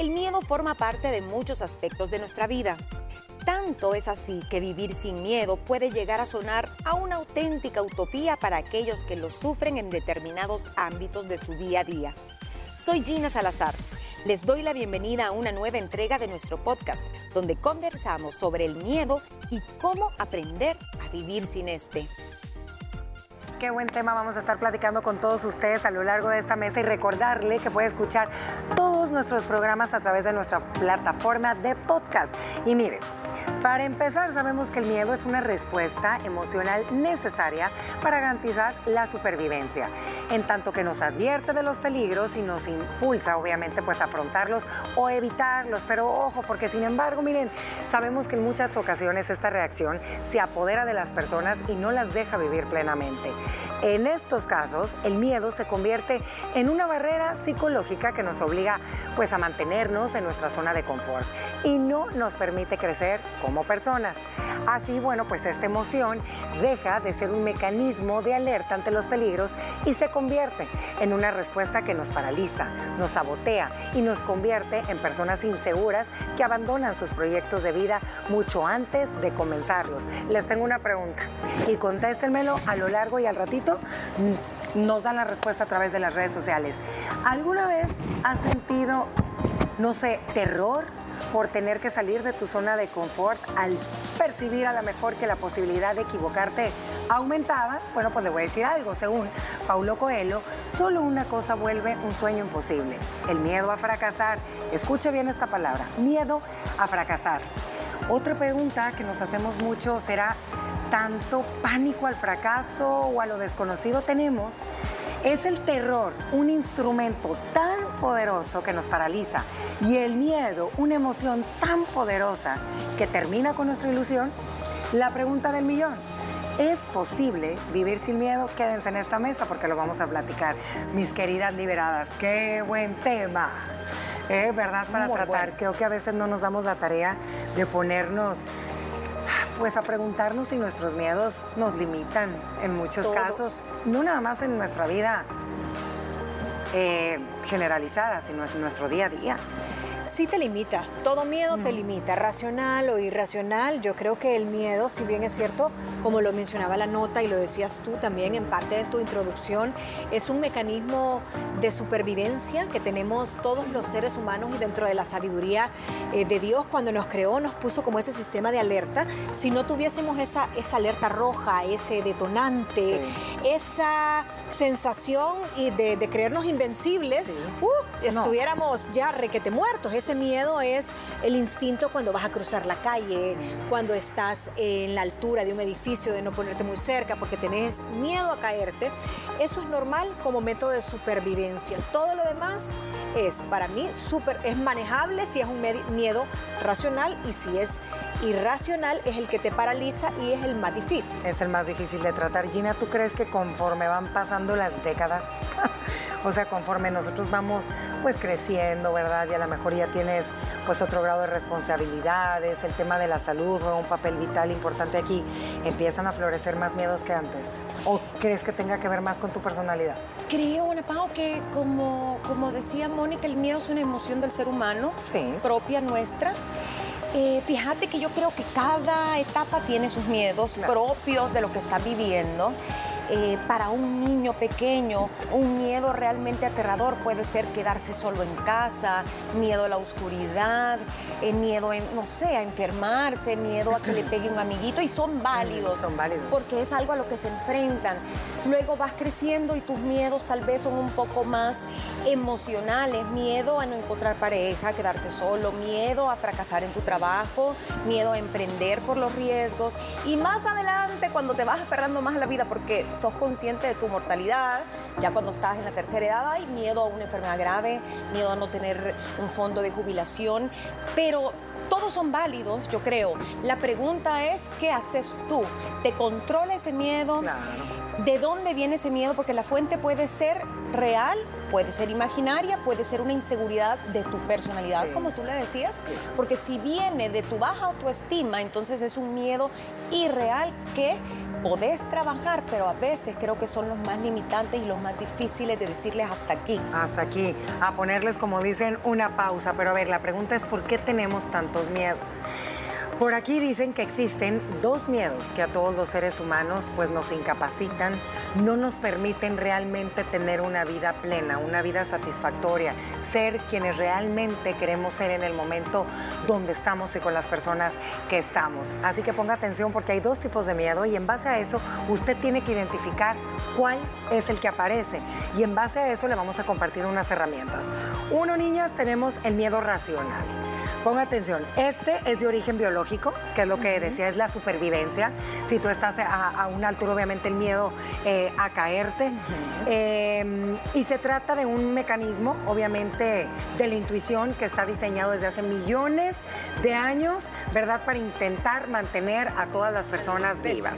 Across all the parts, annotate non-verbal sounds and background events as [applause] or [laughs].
El miedo forma parte de muchos aspectos de nuestra vida. Tanto es así que vivir sin miedo puede llegar a sonar a una auténtica utopía para aquellos que lo sufren en determinados ámbitos de su día a día. Soy Gina Salazar. Les doy la bienvenida a una nueva entrega de nuestro podcast, donde conversamos sobre el miedo y cómo aprender a vivir sin este. Qué buen tema vamos a estar platicando con todos ustedes a lo largo de esta mesa y recordarle que puede escuchar todos nuestros programas a través de nuestra plataforma de podcast. Y miren, para empezar, sabemos que el miedo es una respuesta emocional necesaria para garantizar la supervivencia, en tanto que nos advierte de los peligros y nos impulsa, obviamente, pues afrontarlos o evitarlos. Pero ojo, porque sin embargo, miren, sabemos que en muchas ocasiones esta reacción se apodera de las personas y no las deja vivir plenamente. En estos casos, el miedo se convierte en una barrera psicológica que nos obliga pues a mantenernos en nuestra zona de confort y no nos permite crecer como personas. Así, bueno, pues esta emoción deja de ser un mecanismo de alerta ante los peligros y se convierte en una respuesta que nos paraliza, nos sabotea y nos convierte en personas inseguras que abandonan sus proyectos de vida mucho antes de comenzarlos. Les tengo una pregunta y contéstenmelo a lo largo y al ratito nos dan la respuesta a través de las redes sociales. ¿Alguna vez has sentido, no sé, terror por tener que salir de tu zona de confort al percibir a lo mejor que la posibilidad de equivocarte aumentaba? Bueno, pues le voy a decir algo. Según Paulo Coelho, solo una cosa vuelve un sueño imposible, el miedo a fracasar. Escuche bien esta palabra, miedo a fracasar. Otra pregunta que nos hacemos mucho será, ¿tanto pánico al fracaso o a lo desconocido tenemos? Es el terror un instrumento tan poderoso que nos paraliza y el miedo una emoción tan poderosa que termina con nuestra ilusión? La pregunta del millón. ¿Es posible vivir sin miedo? Quédense en esta mesa porque lo vamos a platicar. Mis queridas liberadas, qué buen tema. ¿Eh? ¿Verdad? Para Muy tratar. bueno. Creo que a veces no nos damos la tarea de ponernos pues a preguntarnos si nuestros miedos nos limitan en muchos Todos. casos, no nada más en nuestra vida eh, generalizada, sino en nuestro día a día. Sí te limita, todo miedo te limita, racional o irracional. Yo creo que el miedo, si bien es cierto, como lo mencionaba la nota y lo decías tú también en parte de tu introducción, es un mecanismo de supervivencia que tenemos todos los seres humanos y dentro de la sabiduría eh, de Dios cuando nos creó nos puso como ese sistema de alerta. Si no tuviésemos esa, esa alerta roja, ese detonante, esa sensación y de, de creernos invencibles, Sí. uh, No. estuviéramos ya requete muertos. Ese miedo es el instinto cuando vas a cruzar la calle, cuando estás en la altura de un edificio, de no ponerte muy cerca porque tenés miedo a caerte. Eso es normal como método de supervivencia. Todo lo demás es, para mí, súper, es manejable si es un miedo racional y si es irracional es el que te paraliza y es el más difícil. Es el más difícil de tratar. Gina, ¿tú crees que conforme van pasando las décadas, [laughs] o sea, conforme nosotros vamos pues creciendo, ¿verdad? Y a lo mejor ya tienes pues otro grado de responsabilidades, el tema de la salud juega un papel vital importante aquí, empiezan a florecer más miedos que antes. ¿O crees que tenga que ver más con tu personalidad? Creo, Ana Pao, que como, como decía Mónica, el miedo es una emoción del ser humano, Sí. propia nuestra. Eh, fíjate que yo creo que cada etapa tiene sus miedos propios de lo que está viviendo. Eh, para un niño pequeño, un miedo realmente aterrador puede ser quedarse solo en casa, miedo a la oscuridad, eh, miedo, en, no sé, a enfermarse, miedo a que le pegue un amiguito y son válidos. Son válidos. Porque es algo a lo que se enfrentan. Luego vas creciendo y tus miedos tal vez son un poco más emocionales. Miedo a no encontrar pareja, a quedarte solo, miedo a fracasar en tu trabajo, miedo a emprender por los riesgos. Y más adelante, cuando te vas aferrando más a la vida porque sos consciente de tu mortalidad, ya cuando estás en la tercera edad hay miedo a una enfermedad grave, miedo a no tener un fondo de jubilación. Pero todos son válidos, yo creo. La pregunta es, ¿qué haces tú? ¿Te controla ese miedo? Claro. ¿De dónde viene ese miedo? Porque la fuente puede ser real, puede ser imaginaria, puede ser una inseguridad de tu personalidad, Sí. como tú le decías. Porque si viene de tu baja autoestima, entonces es un miedo irreal que podés trabajar, pero a veces creo que son los más limitantes y los más difíciles de decirles hasta aquí. Hasta aquí, a ponerles, como dicen, una pausa. Pero a ver, la pregunta es, ¿por qué tenemos tantos miedos? Por aquí dicen que existen dos miedos que a todos los seres humanos pues nos incapacitan, no nos permiten realmente tener una vida plena, una vida satisfactoria, ser quienes realmente queremos ser en el momento donde estamos y con las personas que estamos. Así que ponga atención porque hay dos tipos de miedo y en base a eso usted tiene que identificar cuál es el que aparece y en base a eso le vamos a compartir unas herramientas. Uno, niñas, tenemos el miedo racional. Ponga atención, este es de origen biológico, que es lo que decía, es la supervivencia. Si tú estás a, una altura, obviamente el miedo eh, a caerte. Eh, y se trata de un mecanismo, obviamente, de la intuición que está diseñado desde hace millones de años, ¿verdad? Para intentar mantener a todas las personas vivas.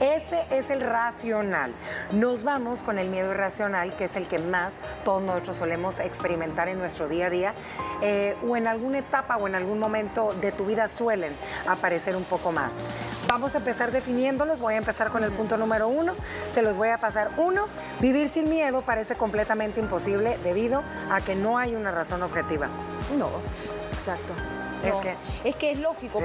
Ese es el racional. Nos vamos con el miedo irracional, que es el que más todos nosotros solemos experimentar en nuestro día a día, eh, o en alguna etapa o en algún momento de tu vida suelen aparecer un poco más. Vamos a empezar definiéndolos. Voy a empezar con el punto número uno. Se los voy a pasar. Uno, vivir sin miedo parece completamente imposible debido a que no hay una razón objetiva. No, exacto. Es, que, es que es lógico.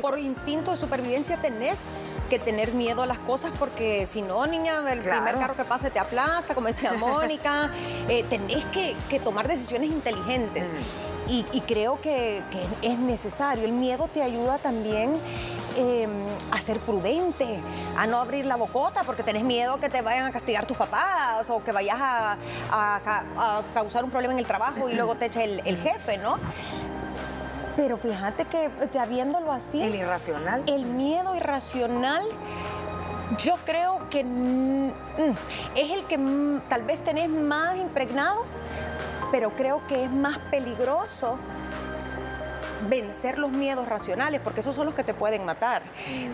por, instinto de supervivencia tenés que tener miedo a las cosas porque si no, niña, el primer carro que pase te aplasta, como decía [laughs] Mónica. Eh, tenés que, tomar decisiones inteligentes. Mm. Y, creo que, es necesario. El miedo te ayuda también em, a ser prudente, a no abrir la bocota porque tenés miedo que te vayan a castigar tus papás o que vayas a, causar un problema en el trabajo y luego te eche el, jefe, ¿no? Pero fíjate que ya viéndolo así... El irracional. El miedo irracional yo creo que mm, es el que tal vez tenés más impregnado pero creo que es más peligroso vencer los miedos racionales, porque esos son los que te pueden matar.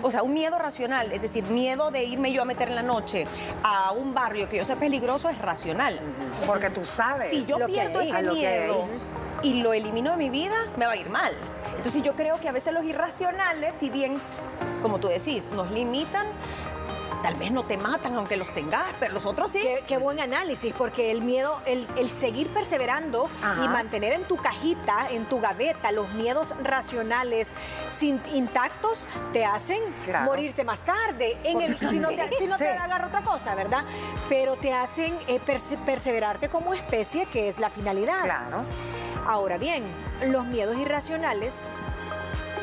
O sea, un miedo racional, es decir, miedo de irme yo a meter en la noche a un barrio que yo sé peligroso es racional. Porque tú sabes. Si yo pierdo ese miedo y lo elimino de mi vida, me va a ir mal. Entonces yo creo que a veces los irracionales, si bien, como tú decís, nos limitan, tal vez no te matan aunque los tengas, pero los otros sí. Qué, buen análisis, porque el miedo, el, seguir perseverando y mantener en tu cajita, en tu gaveta, los miedos racionales sin, intactos te hacen morirte más tarde. En el, si no, te, agarra otra cosa, ¿verdad? Pero te hacen eh, perseverarte como especie, que es la finalidad. Claro. Ahora bien, los miedos irracionales,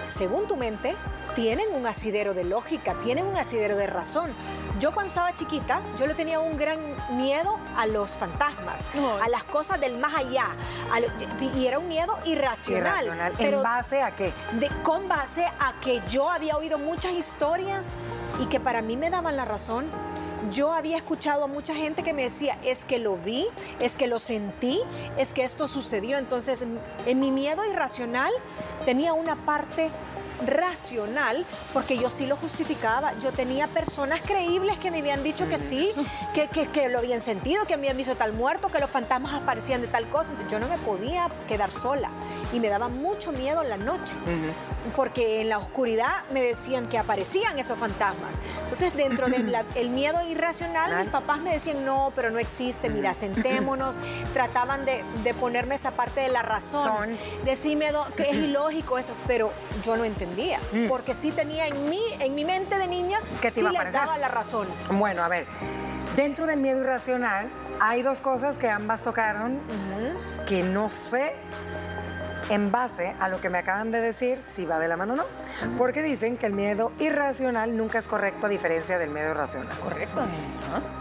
según tu mente, tienen un asidero de lógica, tienen un asidero de razón. Yo cuando estaba chiquita, yo le tenía un gran miedo a los fantasmas, a las cosas del más allá. y era un miedo irracional. irracional. ¿En base a qué? De, con base a que yo había oído muchas historias y que para mí me daban la razón. Yo había escuchado a mucha gente que me decía, es que lo vi, es que lo sentí, es que esto sucedió. Entonces, en mi miedo irracional tenía una parte racional, porque yo sí lo justificaba. Yo tenía personas creíbles que me habían dicho que sí, que, que, lo habían sentido, que me habían visto tal muerto, que los fantasmas aparecían de tal cosa. Entonces yo no me podía quedar sola y me daba mucho miedo en la noche, porque en la oscuridad me decían que aparecían esos fantasmas. Entonces dentro del miedo irracional, mis papás me decían, no, pero no existe, mira, sentémonos. [laughs] Trataban de, ponerme esa parte de la razón, decirme que es ilógico eso, pero yo no entendía mm. porque sí tenía en mí, en mi mente de niña, que sí les daba la razón. Bueno, a ver, dentro del miedo irracional hay dos cosas que ambas tocaron que no sé en base a lo que me acaban de decir, si va de la mano o no. Porque dicen que el miedo irracional nunca es correcto a diferencia del miedo racional. Correcto.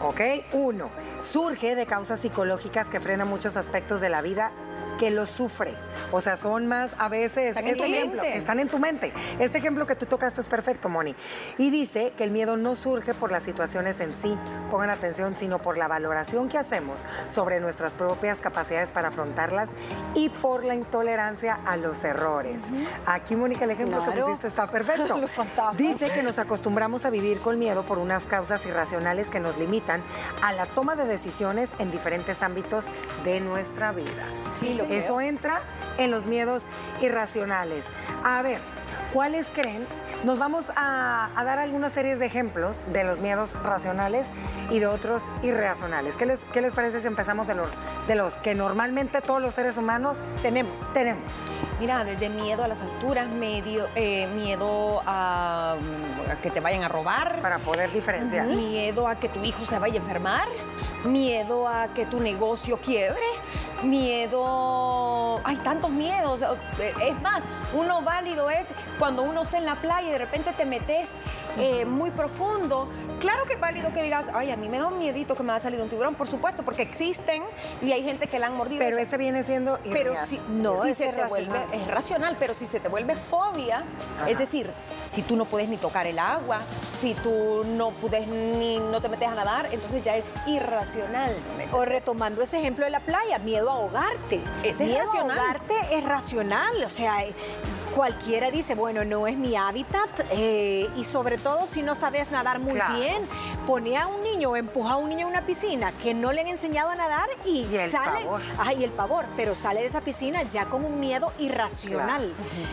Ok, uno, surge de causas psicológicas que frenan muchos aspectos de la vida que lo sufre. O sea, son más a veces. Están en tu este mente. Están en tu mente. Este ejemplo que tú tocaste es perfecto, Moni. Y dice que el miedo no surge por las situaciones en sí, pongan atención, sino por la valoración que hacemos sobre nuestras propias capacidades para afrontarlas y por la intolerancia a los errores. Aquí, Mónica, el ejemplo que pusiste está perfecto. [laughs] dice que nos acostumbramos a vivir con miedo por unas causas irracionales que nos limitan a la toma de decisiones en diferentes ámbitos de nuestra vida. Sí, lo eso entra en los miedos irracionales. A ver, ¿cuáles creen? Nos vamos a, dar algunas series de ejemplos de los miedos racionales y de otros irracionales. ¿Qué les, qué les parece si empezamos de los, de los que normalmente todos los seres humanos tenemos? Tenemos. Mira, desde miedo a las alturas, medio, eh, miedo a, que te vayan a robar. Para poder diferenciar. Miedo a que tu hijo se vaya a enfermar. Miedo a que tu negocio quiebre. Miedo. Hay tantos miedos. Es más, uno válido es cuando uno está en la playa y de repente te metes eh, muy profundo. Claro que es válido que digas, ay, a mí me da un miedito que me va a salir un tiburón, por supuesto, porque existen y hay gente que la han mordido. Pero ese viene siendo Pero si, no, si se te vuelve, es racional, pero si se te vuelve fobia, es decir, si tú no puedes ni tocar el agua, si tú no puedes ni no te metes a nadar, entonces ya es irracional. O retomando ese ejemplo de la playa, miedo a ahogarte. Ese miedo es racional. a ahogarte es racional, o sea, cualquiera dice, bueno, no es mi hábitat eh, y sobre todo si no sabes nadar muy bien, pone a un niño o empuja a un niño en una piscina que no le han enseñado a nadar y, el sale, pavor. y el pavor, pero sale de esa piscina ya con un miedo irracional.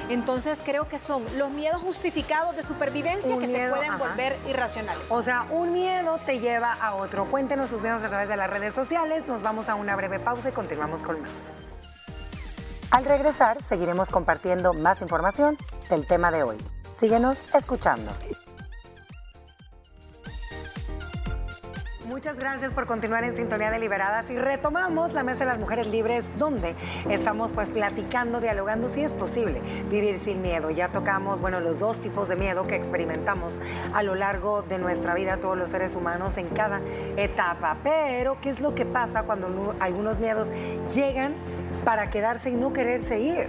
Entonces creo que son los miedos justificados de supervivencia que se pueden volver irracionales. O sea, un miedo te lleva a otro. Cuéntenos sus miedos a través de las redes sociales. Nos vamos a una breve pausa y continuamos con más. Al regresar, seguiremos compartiendo más información del tema de hoy. Síguenos escuchando. Muchas gracias por continuar en Sintonía Deliberadas y retomamos la Mesa de las Mujeres Libres donde estamos pues platicando, dialogando si es posible vivir sin miedo. Ya tocamos, bueno, los dos tipos de miedo que experimentamos a lo largo de nuestra vida todos los seres humanos en cada etapa. Pero, ¿qué es lo que pasa cuando algunos miedos llegan para quedarse y no quererse ir.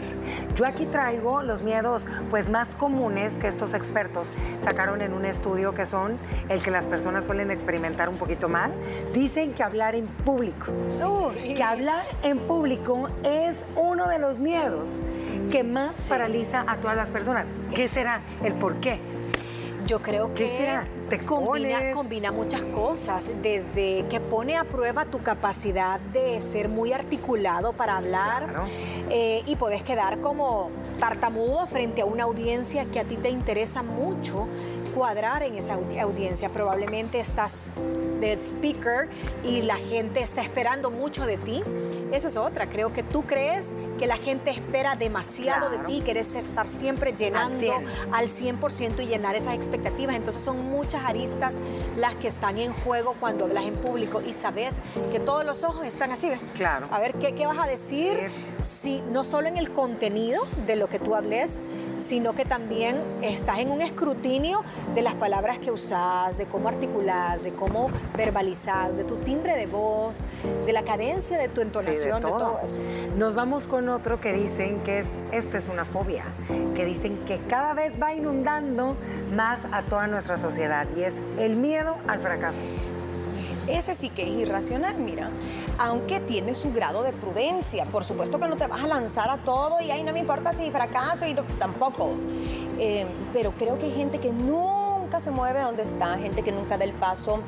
Yo aquí traigo los miedos pues más comunes que estos expertos sacaron en un estudio que son el que las personas suelen experimentar un poquito más. Dicen que hablar en público, que hablar en público es uno de los miedos que más paraliza a todas las personas. ¿Qué será? ¿El por qué? Yo creo que combina, combina, muchas cosas, desde que pone a prueba tu capacidad de ser muy articulado para hablar eh, y puedes quedar como tartamudo frente a una audiencia que a ti te interesa mucho cuadrar en esa audiencia. Probablemente estás de speaker y la gente está esperando mucho de ti. Esa es otra. Creo que tú crees que la gente espera demasiado de ti, quieres estar siempre llenando al 100%, y llenar esas expectativas. Entonces son muchas aristas las que están en juego cuando hablas en público y sabes que todos los ojos están así. Claro. A ver, ¿qué, qué vas a decir? Si no solo en el contenido de lo que tú hables, sino que también estás en un escrutinio de las palabras que usas, de cómo articulas, de cómo verbalizas, de tu timbre de voz, de la cadencia de tu entonación, de, todo. eso. Nos vamos con otro que dicen que es, esta es una fobia, que dicen que cada vez va inundando más a toda nuestra sociedad y es el miedo al fracaso. Ese sí que es irracional, mira. Aunque tiene su grado de prudencia. Por supuesto que no te vas a lanzar a todo y ahí no me importa si fracaso y tampoco. Eh, pero creo que hay gente que nunca se mueve donde está, gente que nunca da el paso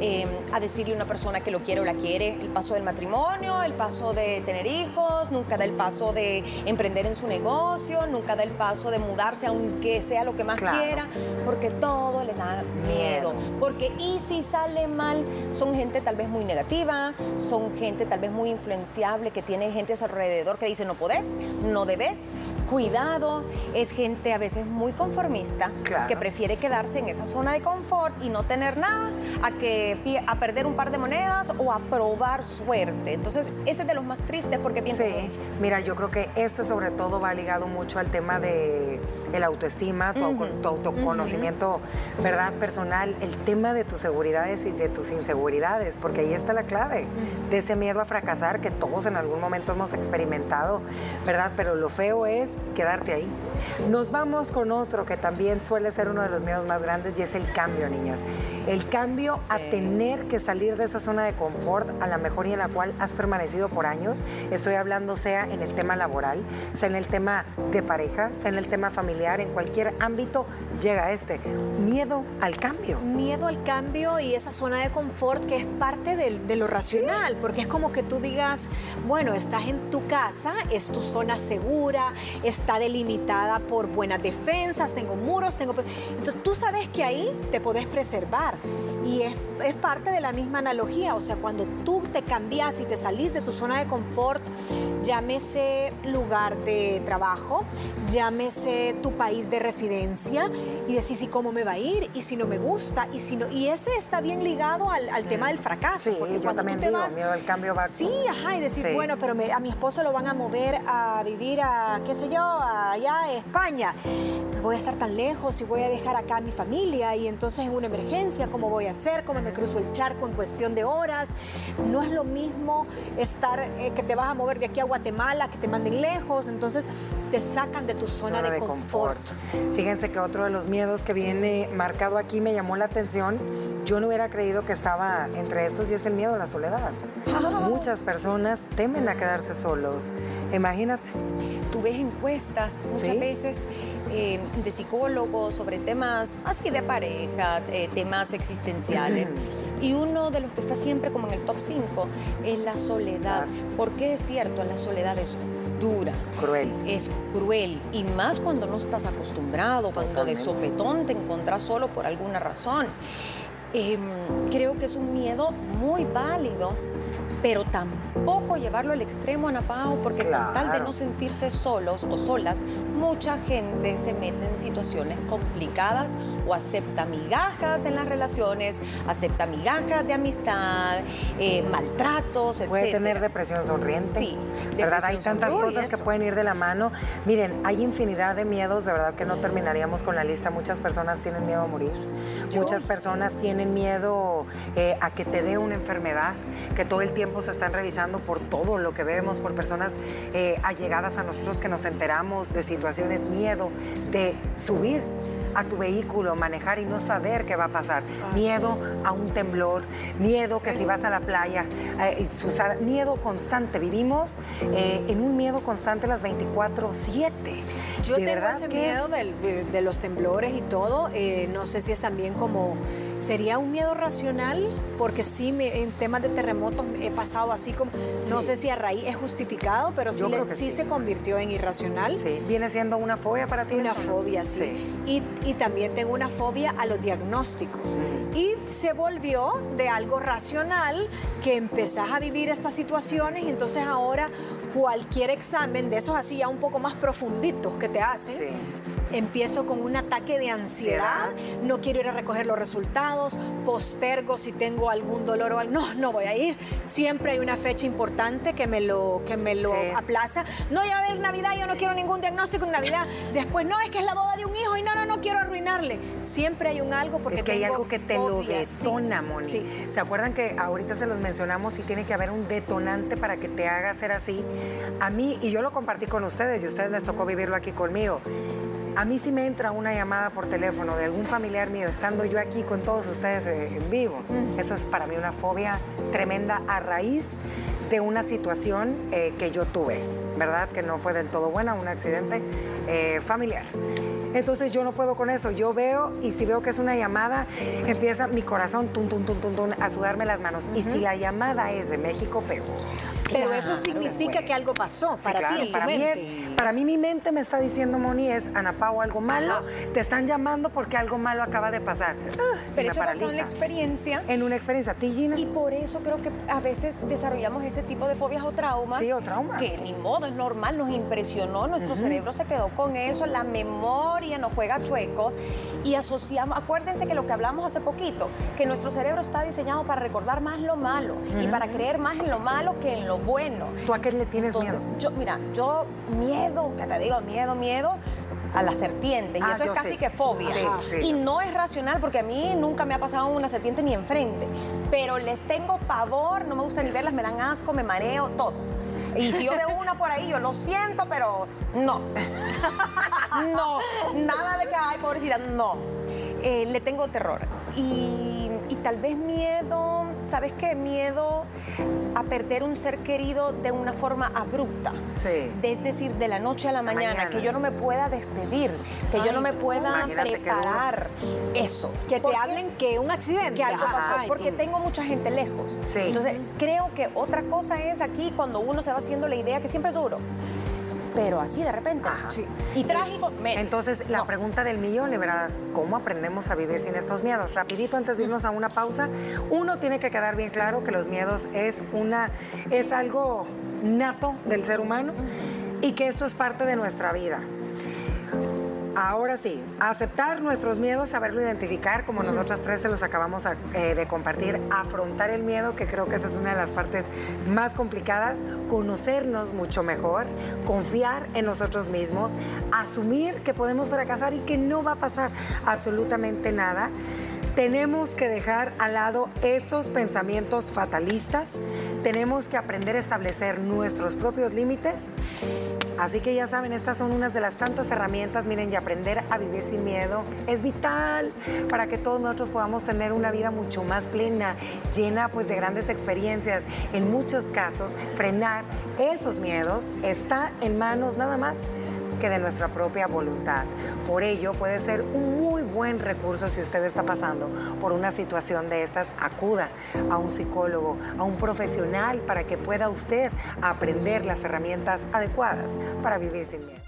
Em, a decirle a una persona que lo quiere o la quiere, el paso del matrimonio, el paso de tener hijos, nunca da el paso de emprender en su negocio, nunca da el paso de mudarse aunque sea lo que más quiera, porque todo le da miedo. Porque y si sale mal, son gente tal vez muy negativa, son gente tal vez muy influenciable, que tiene gente a su alrededor que dice no podés, no debes, cuidado, es gente a veces muy conformista, que prefiere quedarse en esa zona de confort y no tener nada, a que a perder un par de monedas o a probar suerte. Entonces, ese es de los más tristes porque pienso... Sí, mira, yo creo que este sobre todo va ligado mucho al tema de el autoestima, tu, autoconocimiento, ¿verdad? Personal, el tema de tus seguridades y de tus inseguridades, porque ahí está la clave de ese miedo a fracasar que todos en algún momento hemos experimentado, ¿verdad? Pero lo feo es quedarte ahí. Nos vamos con otro que también suele ser uno de los miedos más grandes y es el cambio, niñas. El cambio a tener que salir de esa zona de confort, a la mejor y en la cual has permanecido por años. Estoy hablando sea en el tema laboral, sea en el tema de pareja, sea en el tema familiar, en cualquier ámbito llega este. Miedo al cambio. Miedo al cambio y esa zona de confort que es parte de, lo racional, porque es como que tú digas, bueno, estás en tu casa, es tu zona segura, está delimitada por buenas defensas, tengo muros, tengo... Entonces tú sabes que ahí te podés preservar y es, es parte de la misma analogía, o sea, cuando tú te cambias y te salís de tu zona de confort, llámese lugar de trabajo, llámese tu país de residencia y decís, ¿y cómo me va a ir? ¿Y si no me gusta? ¿Y si no? Y ese está bien ligado al, tema del fracaso. Sí, porque yo también te vas, miedo al cambio va Sí, ajá, y decís, bueno, pero a mi esposo lo van a mover a vivir a, qué sé yo, allá a España. voy a estar tan lejos y voy a dejar acá a mi familia y entonces en una emergencia, ¿cómo voy a hacer? ¿Cómo me cruzo el charco en cuestión de horas? No es lo mismo estar, eh, que te vas a mover de aquí a Guatemala, que te manden lejos, entonces te sacan de tu zona, de, confort. Fíjense que otro de los miedos que viene marcado aquí me llamó la atención. Yo no hubiera creído que estaba entre estos y es el miedo a la soledad. Muchas personas temen a quedarse solos. Imagínate. Tú ves encuestas muchas veces eh, de psicólogos sobre temas así de pareja, eh, temas existenciales. [clears throat] Y uno de los que está siempre como en el top 5 es la soledad. Porque es cierto, la soledad es dura. Cruel. Es cruel. Y más cuando no estás acostumbrado, cuando de sopetón te encontrás solo por alguna razón. Em, creo que es un miedo muy válido pero tampoco llevarlo al extremo, Ana Pao, porque con tal de no sentirse solos o solas, mucha gente se mete en situaciones complicadas o acepta migajas en las relaciones, acepta migajas de amistad, eh, maltratos, etc. Puede tener depresión sonriente. Sí, ¿verdad? Hay tantas cosas que pueden ir de la mano. Miren, hay infinidad de miedos, de verdad que no terminaríamos con la lista. Muchas personas tienen miedo a morir. Muchas personas tienen miedo eh, a que te dé una enfermedad, que todo el tiempo se están revisando por todo lo que vemos, por personas eh, allegadas a nosotros que nos enteramos de situaciones, miedo de subir a tu vehículo, manejar y no saber qué va a pasar. Miedo a un temblor, miedo que si vas a la playa, eh, miedo constante. Vivimos eh, en un miedo constante las 24-7. Yo tengo ese miedo de, los temblores y todo. Eh, no sé si es también como ¿Sería un miedo racional? Porque sí, en temas de terremotos he pasado así como, no sé si a raíz es justificado, pero sí, sí, se convirtió en irracional. Sí, viene siendo una fobia para ti. Una fobia, sí. Y, y, también tengo una fobia a los diagnósticos. Y se volvió de algo racional que empezás a vivir estas situaciones y entonces ahora cualquier examen de esos así ya un poco más profunditos que te hacen empiezo con un ataque de ansiedad, no quiero ir a recoger los resultados, postergo si tengo algún dolor o algo, no, no voy a ir. Siempre hay una fecha importante que me lo, que me lo aplaza. No, ya va a haber Navidad, yo no quiero ningún diagnóstico en Navidad. Después, no, es que es la boda de un hijo y no, no, no quiero arruinarle. Siempre hay un algo porque Es que hay algo que te lo detona, Moni. ¿Se acuerdan que ahorita se los mencionamos y tiene que haber un detonante para que te haga ser así? A mí, y yo lo compartí con ustedes y a ustedes les tocó vivirlo aquí conmigo. A mí sí me entra una llamada por teléfono de algún familiar mío, estando yo aquí con todos ustedes eh, en vivo. Eso es para mí una fobia tremenda a raíz de una situación eh, que yo tuve, ¿verdad? Que no fue del todo buena, un accidente eh, familiar. Entonces yo no puedo con eso. Yo veo y si veo que es una llamada, empieza mi corazón tum, tum, tum, tum, a sudarme las manos. Y si la llamada es de México, pego. Pero eso significa que algo pasó para ti. para, mí para mí mi mente me está diciendo, Moni, es Ana Pau, algo malo. Te están llamando porque algo malo acaba de pasar. Ah, pero eso pasa en una experiencia. En una experiencia. ¿Ti, Y por eso creo que a veces desarrollamos ese tipo de fobias o traumas. Sí, o traumas. Que ni modo, es normal, nos impresionó, nuestro cerebro se quedó con eso, la memoria nos juega chueco y asociamos, acuérdense que lo que hablamos hace poquito, que nuestro cerebro está diseñado para recordar más lo malo y para creer más en lo malo que en lo bueno. ¿Tú a qué le tienes Entonces, miedo? Yo, mira, yo miedo, que te digo, miedo, miedo a las serpientes. y ah, eso es casi que fobia. Y no es racional porque a mí nunca me ha pasado una serpiente ni enfrente. Pero les tengo pavor, no me gusta ni verlas, me dan asco, me mareo, todo. Y si yo veo una por ahí, yo lo siento, pero no. No, nada de que, ay, pobrecita, no. eh, le tengo terror. Y, y tal vez miedo, ¿sabes qué? Miedo a perder un ser querido de una forma abrupta. Sí. Es decir, de la noche a la mañana, mañana. que yo no me pueda despedir, que yo no me pueda preparar eso. Que te hablen que un accidente. que algo pasó, Ay, porque tengo mucha gente lejos. Sí. Entonces, creo que otra cosa es aquí cuando uno se va haciendo la idea que siempre es duro, pero así de repente. Sí. Y trágico, menos. Entonces, la No. pregunta del millón, liberadas, ¿cómo aprendemos a vivir sin estos miedos? Rapidito, antes de irnos a una pausa, uno tiene que quedar bien claro que los miedos es, una, es algo nato del ser humano y que esto es parte de nuestra vida. Ahora sí, aceptar nuestros miedos, saberlo identificar, como nosotras tres se los acabamos eh, de compartir, afrontar el miedo, que creo que esa es una de las partes más complicadas, conocernos mucho mejor, confiar en nosotros mismos, asumir que podemos fracasar y que no va a pasar absolutamente nada. Tenemos que dejar al lado esos pensamientos fatalistas, tenemos que aprender a establecer nuestros propios límites Así que ya saben, estas son unas de las tantas herramientas, miren, y aprender a vivir sin miedo es vital para que todos nosotros podamos tener una vida mucho más plena, llena pues de grandes experiencias. En muchos casos, frenar esos miedos está en manos nada más que de nuestra propia voluntad. Por ello, puede ser un buen recurso si usted está pasando por una situación de estas, acuda a un psicólogo, a un profesional para que pueda usted aprender las herramientas adecuadas para vivir sin miedo.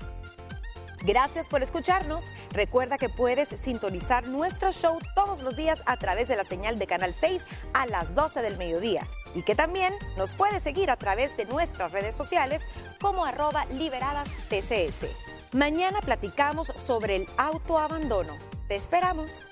Gracias por escucharnos. Recuerda que puedes sintonizar nuestro show todos los días a través de la señal de Canal 6 a las 12 del mediodía. Y que también nos puedes seguir a través de nuestras redes sociales como arroba liberadas TCS. Mañana platicamos sobre el autoabandono. Te esperamos.